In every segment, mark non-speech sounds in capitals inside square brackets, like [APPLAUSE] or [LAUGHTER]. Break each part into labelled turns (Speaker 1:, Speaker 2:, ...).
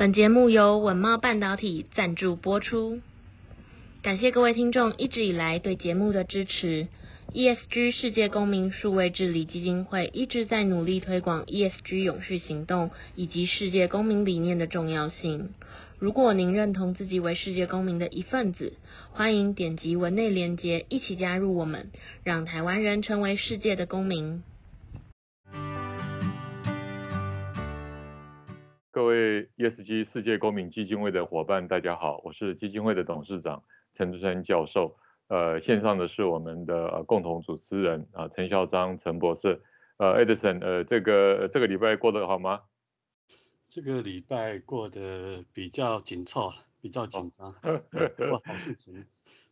Speaker 1: 本节目由稳懋半导体赞助播出，感谢各位听众一直以来对节目的支持。ESG 世界公民数位治理基金会一直在努力推广 ESG 永续行动以及世界公民理念的重要性。如果您认同自己为世界公民的一份子，欢迎点击文内连结，一起加入我们，让台湾人成为世界的公民。
Speaker 2: 各位 ESG 世界公民基金会的伙伴，大家好，我是基金会的董事长陈之川教授。呃，线上的是我们的共同主持人啊，陈孝章陈博士。呃，Edison，呃，这个这个礼拜过得好吗？
Speaker 3: 这个礼拜过得比较紧凑，比较紧张，[LAUGHS] 不好事情。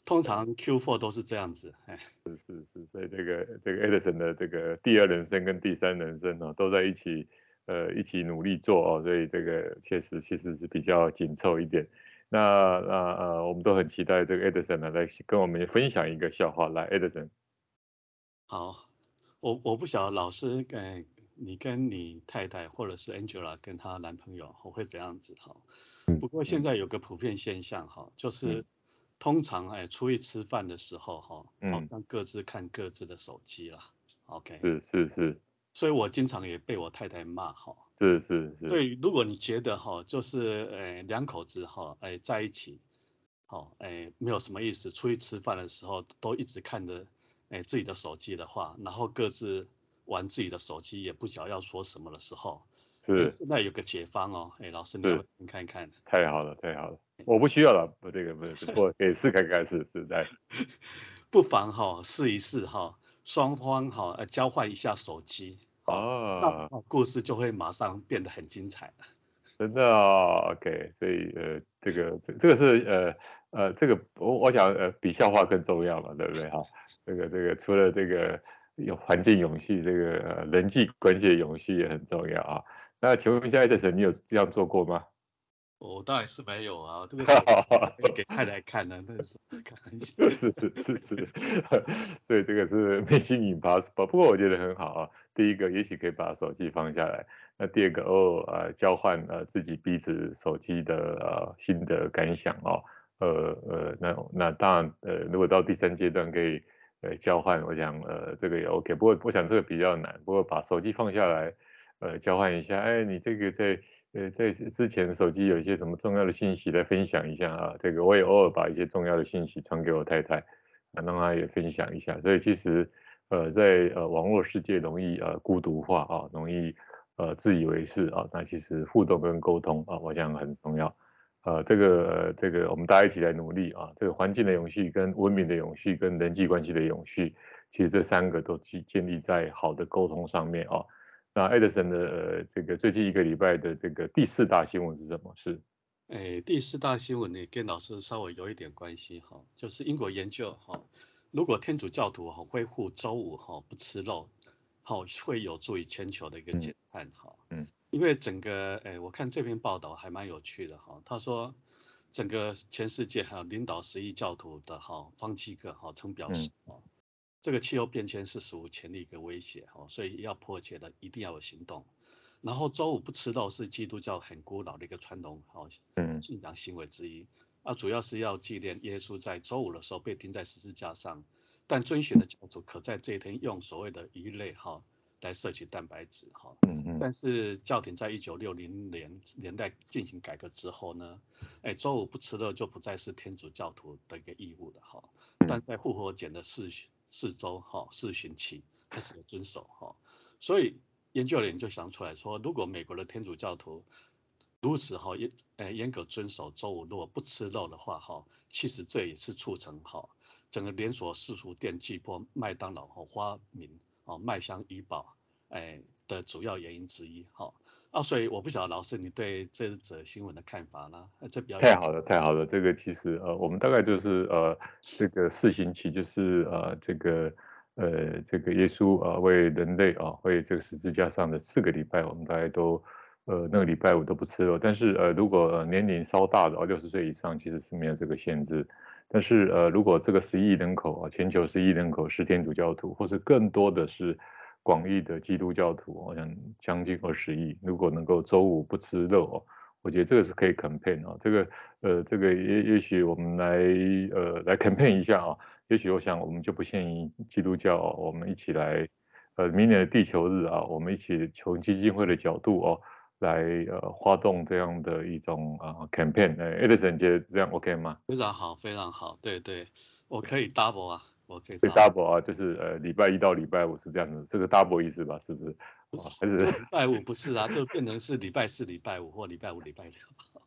Speaker 3: 通常 Q4 都是这样子，哎，
Speaker 2: 是是是，所以这个这个 Edison 的这个第二人生跟第三人生哦，都在一起，呃，一起努力做哦，所以这个确实其实是比较紧凑一点。那那呃，我们都很期待这个 Edison 呢来跟我们分享一个笑话，来 Edison。
Speaker 3: 好，我我不晓得老师，哎。你跟你太太或者是 Angela 跟她男朋友会怎样子哈？不过现在有个普遍现象哈，就是通常哎出去吃饭的时候哈，好像各自看各自的手机啦。OK，
Speaker 2: 是是是。
Speaker 3: 所以我经常也被我太太骂哈。
Speaker 2: 是是是。
Speaker 3: 对，如果你觉得哈，就是呃两口子哈哎在一起，好哎没有什么意思，出去吃饭的时候都一直看着哎自己的手机的话，然后各自。玩自己的手机也不晓得要说什么的时候，
Speaker 2: 是
Speaker 3: 那有个解方哦，哎，老师你你看看，
Speaker 2: 太好了太好了，我不需要了，不这个不是，我可以试看看试试在，[LAUGHS]
Speaker 3: 不妨哈试一试哈，双方哈呃交换一下手机，
Speaker 2: 哦，
Speaker 3: 那故事就会马上变得很精彩了，[LAUGHS]
Speaker 2: 真的哦，OK，所以呃这个这个是呃呃这个我我想呃比笑话更重要嘛，对不对哈？这个这个除了这个。有环境永续，这个人际关系的永续也很重要啊。那请问一下，Edison，你有这样做过吗？
Speaker 3: 我当然是没有啊，这个是 [LAUGHS] 给太太看的，那是开玩笑。[LAUGHS]
Speaker 2: 是是是是，所以这个是 Mission Impossible。不过我觉得很好啊。第一个，也许可以把手机放下来。那第二个，哦，呃，交换呃自己彼此手机的呃新的感想哦。呃呃，那那当然，呃，如果到第三阶段可以。呃，交换，我想，呃，这个也 OK，不过我想这个比较难。不过把手机放下来，呃，交换一下，哎，你这个在，呃，在之前手机有一些什么重要的信息来分享一下啊？这个我也偶尔把一些重要的信息传给我太太，啊让她也分享一下。所以其实，呃，在呃网络世界容易呃孤独化啊，容易呃自以为是啊，那其实互动跟沟通啊，我想很重要。呃，这个这个，我们大家一起来努力啊！这个环境的永续、跟文明的永续、跟人际关系的永续，其实这三个都建建立在好的沟通上面啊。那 Edison 的呃，这个最近一个礼拜的这个第四大新闻是什么？是，
Speaker 3: 哎，第四大新闻呢，跟老师稍微有一点关系哈，就是英国研究哈，如果天主教徒哈恢复周五哈不吃肉，好会有助于全球的一个减碳哈。嗯。嗯因为整个，哎，我看这篇报道还蛮有趣的哈。他说，整个全世界还有领导十亿教徒的哈方济各哈曾表示，这个气候变迁是史无前例一个威胁哈，所以要迫切的一定要有行动。然后周五不吃肉是基督教很古老的一个传统哈信仰行为之一，啊，主要是要纪念耶稣在周五的时候被钉在十字架上，但遵循的教徒可在这一天用所谓的鱼类哈。来摄取蛋白质哈，嗯嗯，但是教廷在一九六零年年代进行改革之后呢，哎，周五不吃肉就不再是天主教徒的一个义务了哈，但在复活节的四四周哈四旬期开始遵守哈，所以研究人员就想出来说，如果美国的天主教徒如此哈严呃严格遵守周五如果不吃肉的话哈，其实这也是促成哈整个连锁食品店巨擘麦当劳和发明。哦，麦香鱼堡，哎的主要原因之一，哈，啊，所以我不晓得老师你对这则新闻的看法呢？这比较
Speaker 2: 太好了，太好了，这个其实呃，我们大概就是呃，这个四星期就是呃，这个呃，这个耶稣啊、呃、为人类啊、呃、为这个十字架上的四个礼拜，我们大概都呃那个礼拜五都不吃肉，但是呃，如果年龄稍大的啊六十岁以上，其实是没有这个限制。但是呃，如果这个十亿人口啊，全球十亿人口是天主教徒，或是更多的是广义的基督教徒，我想将近二十亿，如果能够周五不吃肉哦，我觉得这个是可以 campaign 哦，这个呃这个也也许我们来呃来 campaign 一下啊，也许我想我们就不限于基督教，我们一起来呃明年的地球日啊，我们一起从基金会的角度哦来呃发动这样的一种啊 campaign，呃，Edison 觉得这样 OK 吗？
Speaker 3: 非常好，非常好，对对，我可以 double 啊。
Speaker 2: OK，对 double 啊，就是呃礼拜一到礼拜五是这样子，这个 double 意思吧，是不是？
Speaker 3: 不是还是礼拜五不是啊，就变成是礼拜四、礼拜五或礼拜五、礼拜六。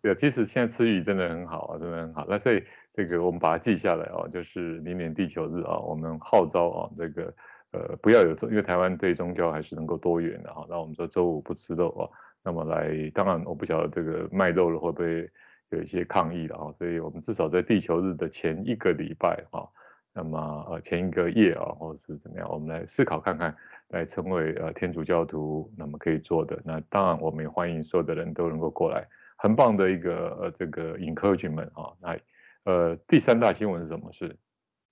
Speaker 2: 对，其实现在吃鱼真的很好啊，真的很好。那所以这个我们把它记下来啊，就是明年地球日啊，我们号召啊，这个呃不要有宗，因为台湾对宗教还是能够多元的哈。那我们说周五不吃肉啊，那么来，当然我不晓得这个卖肉了会不会有一些抗议了啊，所以我们至少在地球日的前一个礼拜啊。那么呃前一个月啊，或者是怎么样，我们来思考看看，来成为呃天主教徒，那么可以做的。那当然我们也欢迎所有的人都能够过来，很棒的一个呃这个 encouragement 啊。那呃第三大新闻是什么事？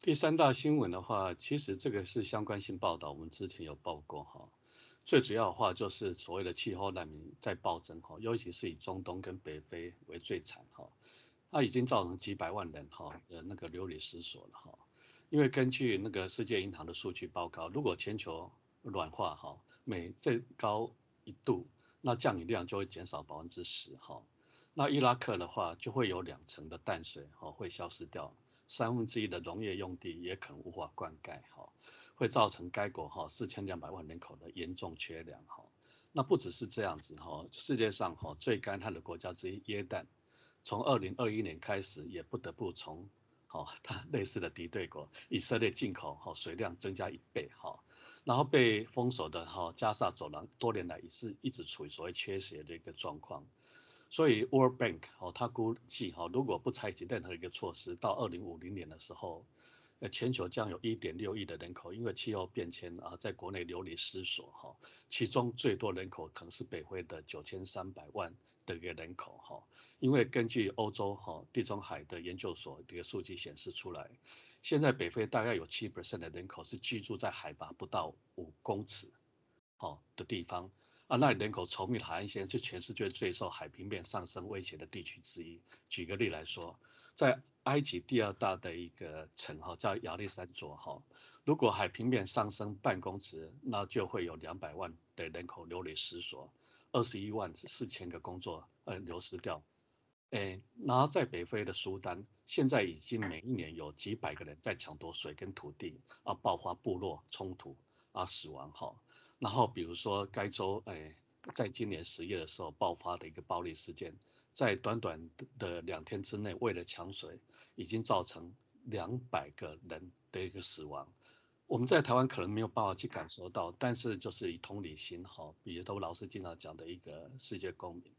Speaker 3: 第三大新闻的话，其实这个是相关性报道，我们之前有报过哈。最主要的话就是所谓的气候难民在暴增哈，尤其是以中东跟北非为最惨哈，它已经造成几百万人哈呃那个流离失所了哈。因为根据那个世界银行的数据报告，如果全球暖化哈，每最高一度，那降雨量就会减少百分之十哈。那伊拉克的话，就会有两成的淡水哈会消失掉，三分之一的农业用地也可能无法灌溉哈，会造成该国哈四千两百万人口的严重缺粮哈。那不只是这样子哈，世界上哈最干旱的国家之一约旦，从二零二一年开始也不得不从好，它类似的敌对国以色列进口好水量增加一倍哈，然后被封锁的哈加萨走廊多年来也是一直处于所谓缺血的一个状况，所以 World Bank 哦，它估计哈如果不采取任何一个措施，到二零五零年的时候，呃全球将有一点六亿的人口因为气候变迁啊在国内流离失所哈，其中最多人口可能是北非的九千三百万。的一个人口哈，因为根据欧洲哈地中海的研究所这个数据显示出来，现在北非大概有七 percent 的人口是居住在海拔不到五公尺好的地方啊，那人口稠密海岸线是全世界最受海平面上升威胁的地区之一。举个例来说，在埃及第二大的一个城哈叫亚历山卓哈，如果海平面上升半公尺，那就会有两百万的人口流离失所。二十一万四千个工作呃流失掉，诶，然后在北非的苏丹，现在已经每一年有几百个人在抢夺水跟土地，啊，爆发部落冲突啊死亡哈。然后比如说该州诶，在今年十月的时候爆发的一个暴力事件，在短短的两天之内，为了抢水，已经造成两百个人的一个死亡。我们在台湾可能没有办法去感受到，但是就是以同理心哈，比如都老师经常讲的一个世界公民，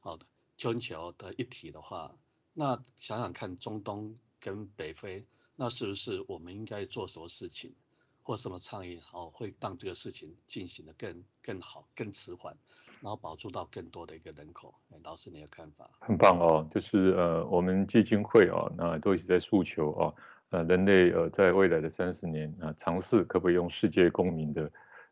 Speaker 3: 好的全球的一体的话，那想想看中东跟北非，那是不是我们应该做什么事情，或什么倡议，好会让这个事情进行得更更好、更迟缓，然后保住到更多的一个人口？老师你的看法？
Speaker 2: 很棒哦，就是呃我们基金会啊，那都一直在诉求啊。呃，人类呃，在未来的三十年啊，尝试可不可以用世界公民的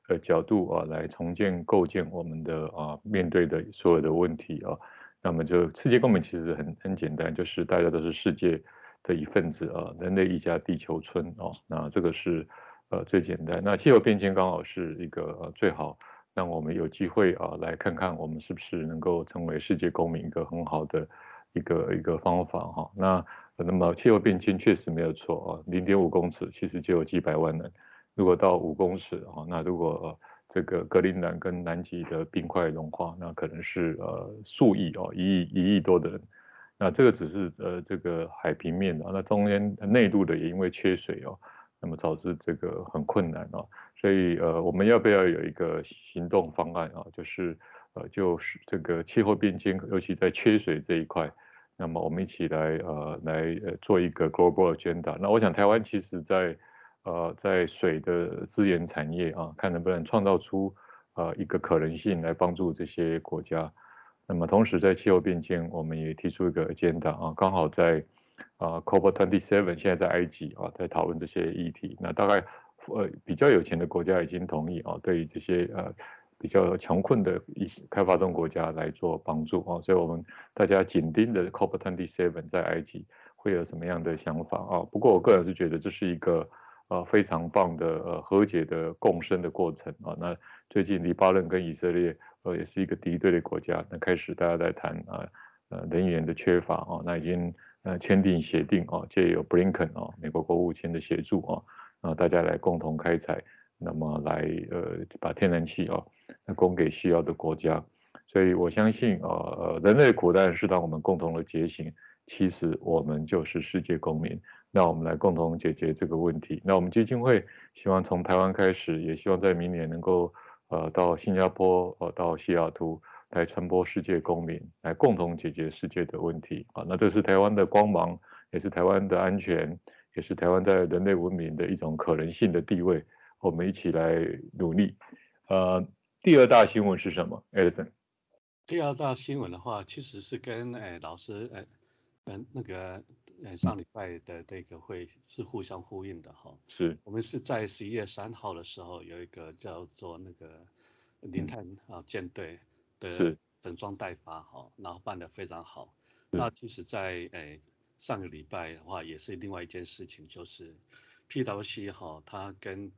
Speaker 2: 呃角度啊，来重建构建我们的啊面对的所有的问题啊。那么就世界公民其实很很简单，就是大家都是世界的一份子啊，人类一家地球村啊。那这个是呃最简单。那气候变迁刚好是一个呃最好让我们有机会啊来看看我们是不是能够成为世界公民一个很好的一个一个方法哈。那那么气候变迁确实没有错啊，零点五公尺其实就有几百万人，如果到五公尺啊，那如果这个格陵兰跟南极的冰块融化，那可能是呃数亿哦，一亿一亿多的人，那这个只是呃这个海平面的，那中间内陆的也因为缺水哦，那么导致这个很困难哦，所以呃我们要不要有一个行动方案啊？就是呃就是这个气候变迁，尤其在缺水这一块。那么我们一起来呃来呃做一个 global agenda。那我想台湾其实在呃在水的资源产业啊，看能不能创造出呃一个可能性来帮助这些国家。那么同时在气候变迁，我们也提出一个 agenda 啊，刚好在啊 COP27 现在在埃及啊在讨论这些议题。那大概呃比较有钱的国家已经同意啊，对于这些呃比较穷困的一些开发中国家来做帮助啊，所以我们大家紧盯的 COP27 在埃及会有什么样的想法啊？不过我个人是觉得这是一个呃非常棒的呃和解的共生的过程啊。那最近黎巴嫩跟以色列呃也是一个敌对的国家，那开始大家在谈啊呃能源的缺乏啊，那已经呃签订协定啊，借由 Blinken 啊美国国务卿的协助啊，啊大家来共同开采。那么来呃把天然气啊供给需要的国家，所以我相信啊呃人类苦难是当我们共同的觉醒，其实我们就是世界公民，那我们来共同解决这个问题。那我们基金会希望从台湾开始，也希望在明年能够呃到新加坡呃到西雅图来传播世界公民，来共同解决世界的问题啊。那这是台湾的光芒，也是台湾的安全，也是台湾在人类文明的一种可能性的地位。我们一起来努力。呃，第二大新闻是什么，Edison？
Speaker 3: 第二大新闻的话，其实是跟诶、哎、老师诶嗯、哎、那个诶上礼拜的这个会是互相呼应的哈。
Speaker 2: 是。
Speaker 3: 我们是在十一月三号的时候有一个叫做那个零碳啊舰队的整装待发哈，然后办得非常好。那其实在诶、哎、上个礼拜的话，也是另外一件事情，就是 PwC 哈，它跟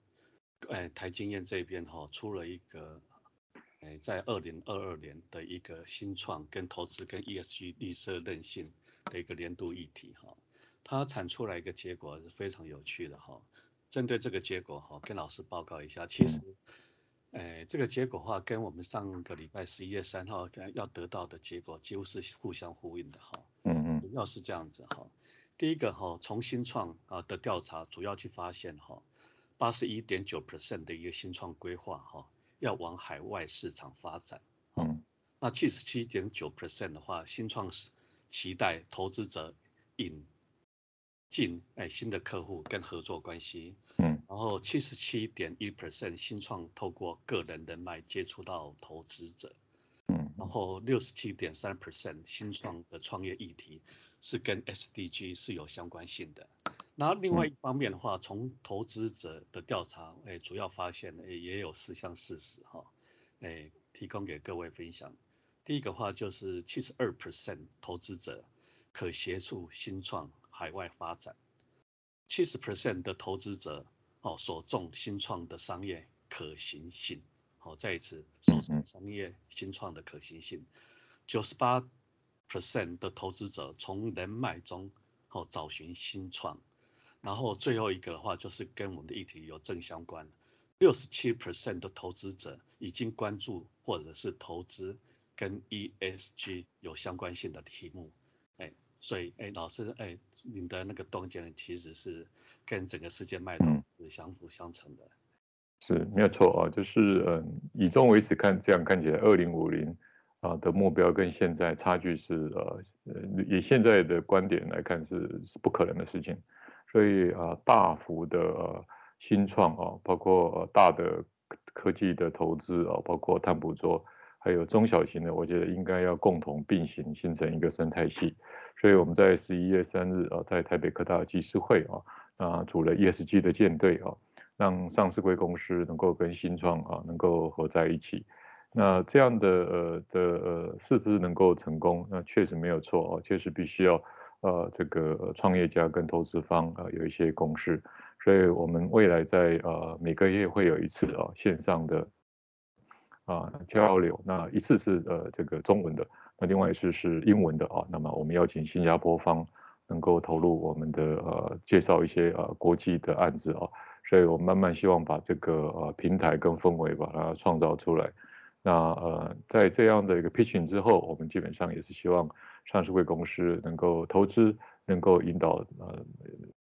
Speaker 3: 哎，台经验这边哈出了一个，哎，在二零二二年的一个新创跟投资跟 ESG 绿色韧性的一个年度议题哈，它产出来一个结果是非常有趣的哈。针对这个结果哈，跟老师报告一下，其实，哎，这个结果话跟我们上个礼拜十一月三号要得到的结果几乎是互相呼应的哈。嗯嗯。主要是这样子哈，第一个哈，从新创啊的调查主要去发现哈。八十一点九 percent 的一个新创规划哈，要往海外市场发展。嗯，那七十七点九 percent 的话，新创是期待投资者引进哎新的客户跟合作关系。嗯，然后七十七点一 percent 新创透过个人人脉接触到投资者。嗯，然后六十七点三 percent 新创的创业议题是跟 SDG 是有相关性的。那另外一方面的话，从投资者的调查，诶，主要发现，诶，也有四项事实哈，诶，提供给各位分享。第一个话就是七十二 percent 投资者可协助新创海外发展，七十 percent 的投资者哦所重新创的商业可行性，好，再一次所重商业新创的可行性，九十八 percent 的投资者从人脉中哦找寻新创。然后最后一个的话，就是跟我们的议题有正相关，六十七 percent 的投资者已经关注或者是投资跟 ESG 有相关性的题目，哎，所以哎，老师哎，你的那个洞见其实是跟整个世界脉动是相辅相成的。
Speaker 2: 是没有错啊，就是嗯，以终为始看，这样看起来，二零五零啊的目标跟现在差距是呃，以现在的观点来看是是不可能的事情。所以啊，大幅的呃新创啊，包括大的科技的投资啊，包括碳捕捉，还有中小型的，我觉得应该要共同并行，形成一个生态系。所以我们在十一月三日啊，在台北科大技师会啊，啊组了 ESG 的舰队啊，让上市柜公司能够跟新创啊能够合在一起。那这样的呃的呃是不是能够成功？那确实没有错啊，确实必须要。呃，这个创业家跟投资方啊、呃、有一些共识，所以我们未来在呃每个月会有一次啊、呃、线上的啊、交流，那一次是呃这个中文的，那另外一次是英文的啊、那么我们邀请新加坡方能够投入我们的呃介绍一些呃国际的案子啊、所以我们慢慢希望把这个呃平台跟氛围把它创造出来。那呃，在这样的一个 pitching 之后，我们基本上也是希望上市会公司能够投资，能够引导呃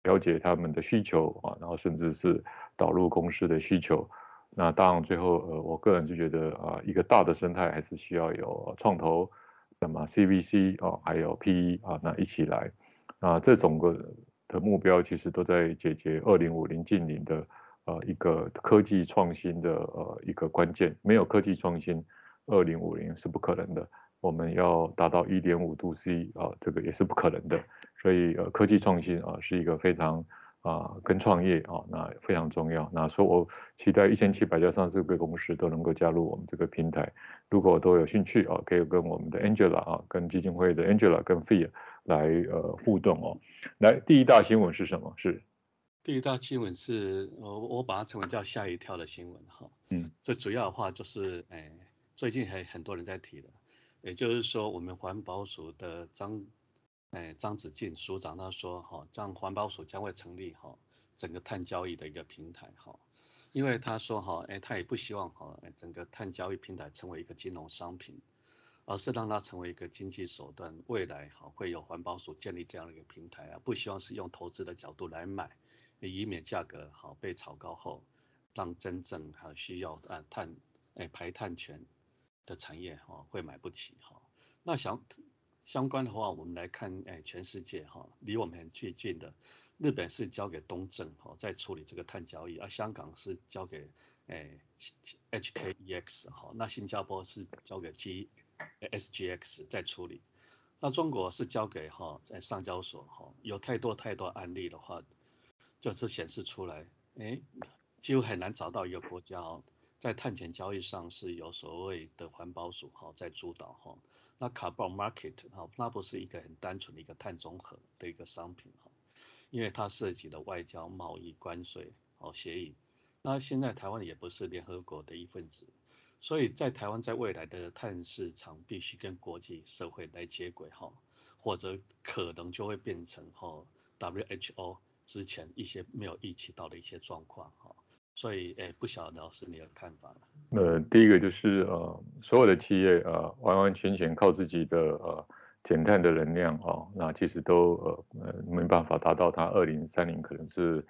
Speaker 2: 了解他们的需求啊，然后甚至是导入公司的需求。那当然最后呃，我个人就觉得啊，一个大的生态还是需要有创投，那么 CVC 啊，还有 PE 啊，那一起来。啊，这种个的目标其实都在解决二零五零净零的。呃，一个科技创新的呃一个关键，没有科技创新，二零五零是不可能的。我们要达到一点五度 C 啊，这个也是不可能的。所以呃，科技创新啊是一个非常啊跟创业啊，那非常重要。那所以我期待一千七百家上市公司都能够加入我们这个平台。如果都有兴趣啊，可以跟我们的 Angela 啊，跟基金会的 Angela 跟 Fia 来呃互动哦。来，第一大新闻是什么？是
Speaker 3: 第一大新闻是我我把它称为叫吓一跳的新闻哈。嗯，最主要的话就是哎，最近还很多人在提的。也就是说，我们环保署的张，哎，张子静署长他说，哈，这样环保署将会成立哈，整个碳交易的一个平台，哈，因为他说，哈，哎，他也不希望哈，整个碳交易平台成为一个金融商品，而是让它成为一个经济手段，未来哈会有环保署建立这样的一个平台啊，不希望是用投资的角度来买，以免价格好被炒高后，让真正还需要啊碳，哎，排碳权。的产业哈会买不起哈，那相相关的话，我们来看哎，全世界哈离我们很最近的，日本是交给东证哈在处理这个碳交易，而香港是交给哎 HKEX 哈，那新加坡是交给 G SGX 在处理，那中国是交给哈在上交所哈，有太多太多案例的话，就是显示出来哎，几乎很难找到一个国家哦。在碳权交易上是有所谓的环保署哈在主导哈，那 carbon market 哈那不是一个很单纯的一个碳中和的一个商品哈，因为它涉及的外交贸易关税哦协议，那现在台湾也不是联合国的一份子，所以在台湾在未来的碳市场必须跟国际社会来接轨哈，或者可能就会变成哈 WHO 之前一些没有预期到的一些状况哈。所以，哎，不晓得老师你的看法。
Speaker 2: 呃，第一个就是呃，所有的企业啊、完完全全靠自己的呃减碳的能量啊、那其实都呃没办法达到它二零三零可能是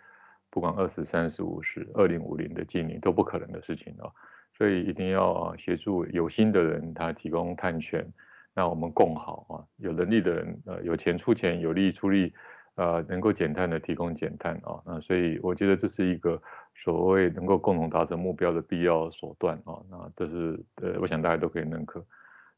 Speaker 2: 不管二十三十五十二零五零的净零都不可能的事情啊、所以一定要协助有心的人他提供碳权，那我们共好啊，有能力的人呃有钱出钱，有力出力。呃，能够减碳的提供减碳啊，那所以我觉得这是一个所谓能够共同达成目标的必要手段啊，那这是呃，我想大家都可以认可。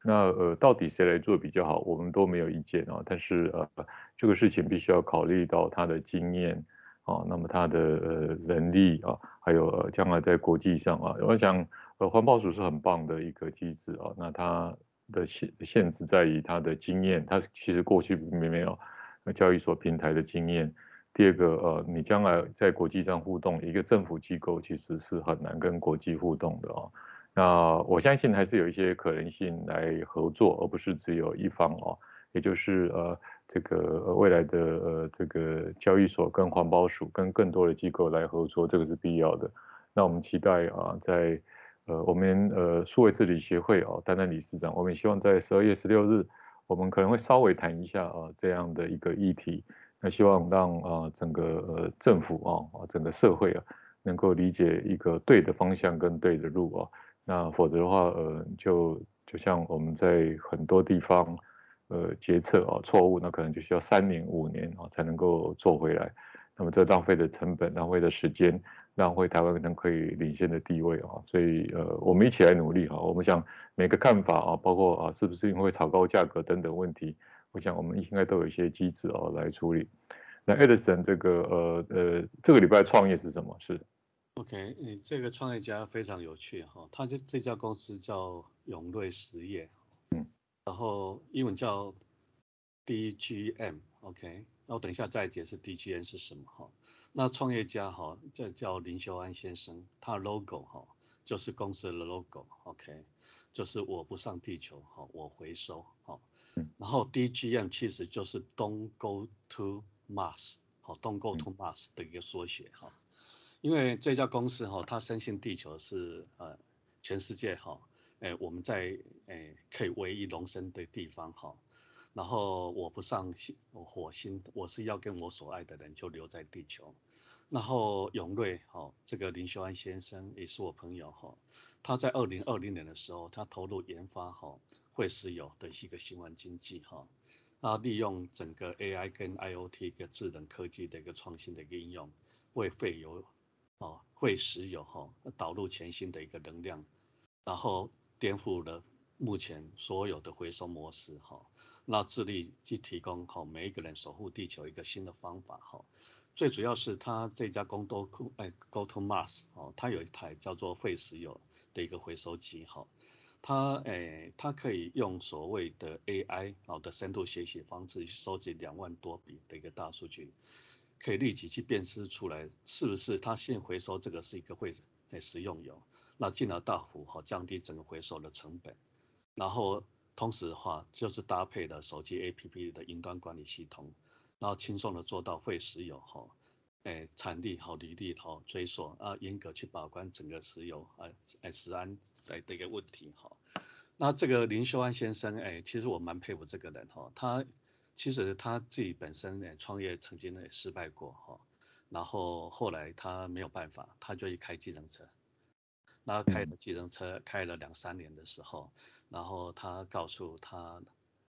Speaker 2: 那呃，到底谁来做比较好，我们都没有意见啊，但是呃，这个事情必须要考虑到他的经验啊，那么他的呃能力啊，还有将来在国际上啊，我想呃环保署是很棒的一个机制啊，那它的限限制在于它的经验，它其实过去并没有。交易所平台的经验，第二个，呃，你将来在国际上互动，一个政府机构其实是很难跟国际互动的哦。那我相信还是有一些可能性来合作，而不是只有一方哦。也就是呃，这个未来的呃这个交易所跟环保署跟更多的机构来合作，这个是必要的。那我们期待啊，在呃我们呃数位治理协会哦担任理事长，我们希望在十二月十六日。我们可能会稍微谈一下啊这样的一个议题，那希望让啊整个呃政府啊整个社会啊能够理解一个对的方向跟对的路啊，那否则的话呃就就像我们在很多地方呃决策啊错误，那可能就需要三年五年啊才能够做回来，那么这浪费的成本，浪费的时间。让回台湾可能可以领先的地位啊，所以呃，我们一起来努力哈。我们想每个看法啊，包括啊，是不是因为炒高价格等等问题，我想我们应该都有一些机制啊来处理。那 Edison 这个呃呃，这个礼拜创业是什么？是
Speaker 3: ？OK，你这个创业家非常有趣哈，他这这家公司叫永瑞实业，嗯，然后英文叫 DGM，OK，那我等一下再解释 DGM 是什么哈。那创业家哈，这叫林修安先生，他的 logo 哈就是公司的 logo，OK，就是我不上地球哈，我回收哈。然后 DGM 其实就是 Don't Go to Mars，好，Don't Go to Mars 的一个缩写哈。因为这家公司哈，它深信地球是呃全世界哈，哎我们在哎可以唯一容身的地方哈。然后我不上星火星，我是要跟我所爱的人就留在地球。然后永瑞哈，这个林修安先生也是我朋友哈，他在二零二零年的时候，他投入研发哈会石油的一个循环经济哈，那利用整个 AI 跟 IoT 一个智能科技的一个创新的一个应用，为废油啊会石油哈导入全新的一个能量，然后颠覆了目前所有的回收模式哈。那致力去提供好每一个人守护地球一个新的方法哈，最主要是它这家公都哎 GoToMass 哦，它有一台叫做废石油的一个回收机哈，它哎它可以用所谓的 AI 好的深度学习方式去收集两万多笔的一个大数据，可以立即去辨识出来是不是它现回收这个是一个会哎食用油，那进而大幅哈降低整个回收的成本，然后同时的话就是搭配了手机 APP 的云端管理系统。然后轻松的做到废石油哈，诶产地好履历好追溯啊，严格去把关整个石油啊诶食安的的一个问题哈。那这个林秀安先生诶，其实我蛮佩服这个人哈，他其实他自己本身诶创业曾经也失败过哈，然后后来他没有办法，他就去开计程车，那开了计程车开了两三年的时候，然后他告诉他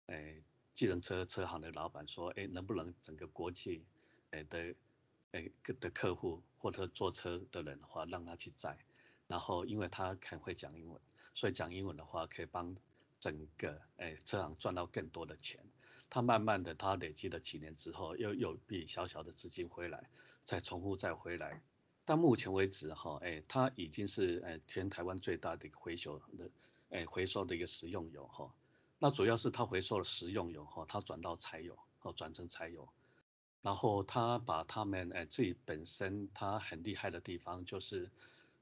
Speaker 3: 诶。计程车车行的老板说：“哎，能不能整个国际，哎的，哎的客户或者坐车的人的话，让他去载。然后因为他很会讲英文，所以讲英文的话可以帮整个哎车行赚到更多的钱。他慢慢的他累积了几年之后，又有一笔小小的资金回来，再重复再回来。到目前为止哈，哎它已经是哎全台湾最大的一个回收的哎回收的一个食用油哈。”那主要是它回收了食用油哈，它转到柴油，哦转成柴油，然后它把他们哎自己本身它很厉害的地方就是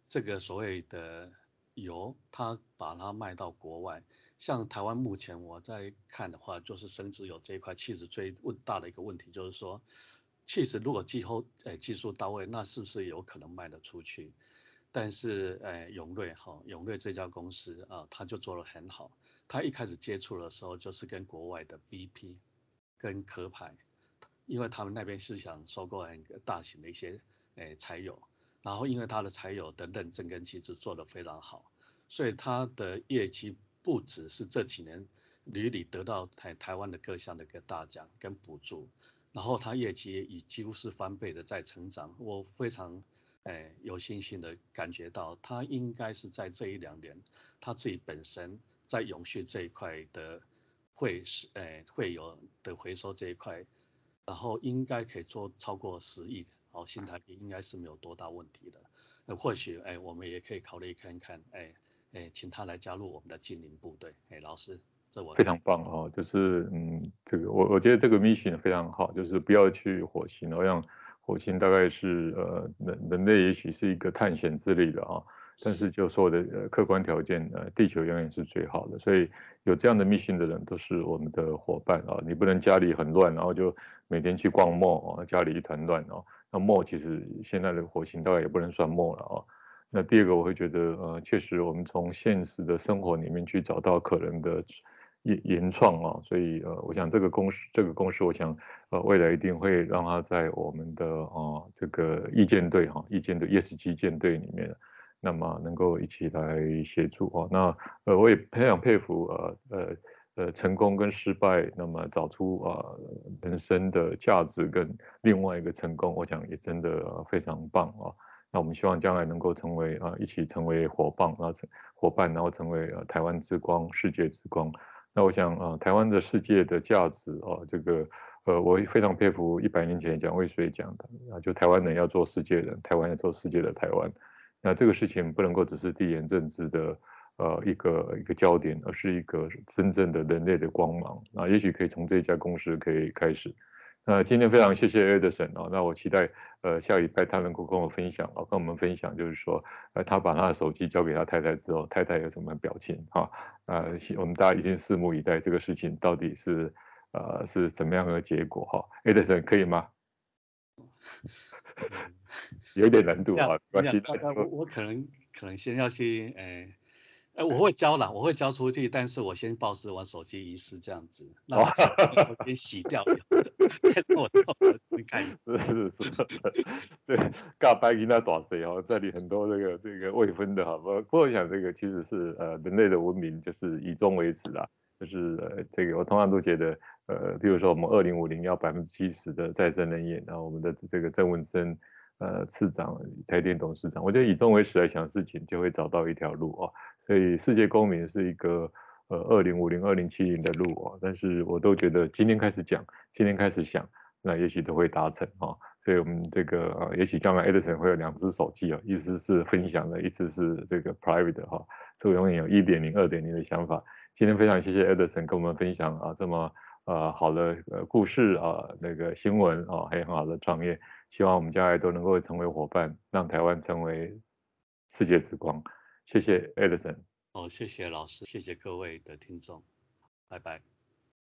Speaker 3: 这个所谓的油，它把它卖到国外。像台湾目前我在看的话，就是生质油这一块，其实最问大的一个问题就是说，其实如果技后哎技术到位，那是不是有可能卖得出去？但是哎永瑞哈永瑞这家公司啊，他就做得很好。他一开始接触的时候，就是跟国外的 BP 跟壳牌，因为他们那边是想收购很大型的一些诶柴油，然后因为他的柴油的认证跟机制做得非常好，所以他的业绩不只是这几年屡屡得到台台湾的各项的一个大奖跟补助，然后他业绩也几乎是翻倍的在成长，我非常诶有信心的感觉到他应该是在这一两年他自己本身。在永续这一块的会是诶会有的回收这一块，然后应该可以做超过十亿，好新台币应该是没有多大问题的。或许诶我们也可以考虑看看，诶诶请他来加入我们的精灵部队。诶老师，这我非常棒
Speaker 2: 哦，就是嗯这个我我觉得这个 mission 非常好，就是不要去火星，我想火星大概是呃人人类也许是一个探险之类的啊。但是就所有的呃客观条件，呃地球永远是最好的，所以有这样的 mission 的人都是我们的伙伴啊。你不能家里很乱，然后就每天去逛 mall 啊，家里一团乱哦。那 mall 其实现在的火星大概也不能算 mall 了啊。那第二个我会觉得呃确实我们从现实的生活里面去找到可能的研研创啊，所以呃我想这个公司这个公司我想呃未来一定会让它在我们的啊这个意见队哈意见队 ESG 舰队里面。那么能够一起来协助啊，那呃我也非常佩服呃呃呃成功跟失败，那么找出啊、呃、人生的价值跟另外一个成功，我想也真的非常棒啊。那我们希望将来能够成为啊一起成为伙伴，然后成伙伴，然后成为呃台湾之光、世界之光。那我想啊台湾的世界的价值啊这个呃我非常佩服一百年前蒋渭水讲的啊，就台湾人要做世界人，台湾要做世界的台湾。那这个事情不能够只是地缘政治的呃一个一个焦点，而是一个真正的人类的光芒。啊也许可以从这家公司可以开始。那今天非常谢谢 Edison 啊，那我期待呃下礼拜他能够跟我分享啊，跟我们分享就是说呃他把他的手机交给他太太之后，太太有什么表情啊？呃，我们大家已经拭目以待，这个事情到底是呃是怎么样的结果哈？Edison 可以吗？[LAUGHS] 有点难度啊，关系。
Speaker 3: 我我可能可能先要去，诶、欸，哎，我会交了，我会交出去，但是我先报失完手机遗失这样子，那我先洗掉。[LAUGHS] 我你看，
Speaker 2: 是是是，对，尬白银那大谁哦，这里很多这个这个未婚的哈，不不过我想这个其实是呃人类的文明就是以终为始啦，就是呃这个我通常都觉得。呃，比如说我们二零五零要百分之七十的再生能源，然后我们的这个郑文燊呃次长、台电董事长，我觉得以终为始来想事情，就会找到一条路哦。所以世界公民是一个呃二零五零、二零七零的路啊，但是我都觉得今天开始讲，今天开始想，那也许都会达成啊。所以我们这个呃，也许将来 Edison 会有两只手机啊，一只是分享的，一只是这个 private 哈。这个永远有一点零、二点零的想法。今天非常谢谢 Edison 跟我们分享啊这么呃好的呃故事啊，那个新闻啊，还有很好的创业。希望我们将来都能够成为伙伴，让台湾成为世界之光。谢谢 Edison。
Speaker 3: 哦，谢谢老师，谢谢各位的听众，拜拜。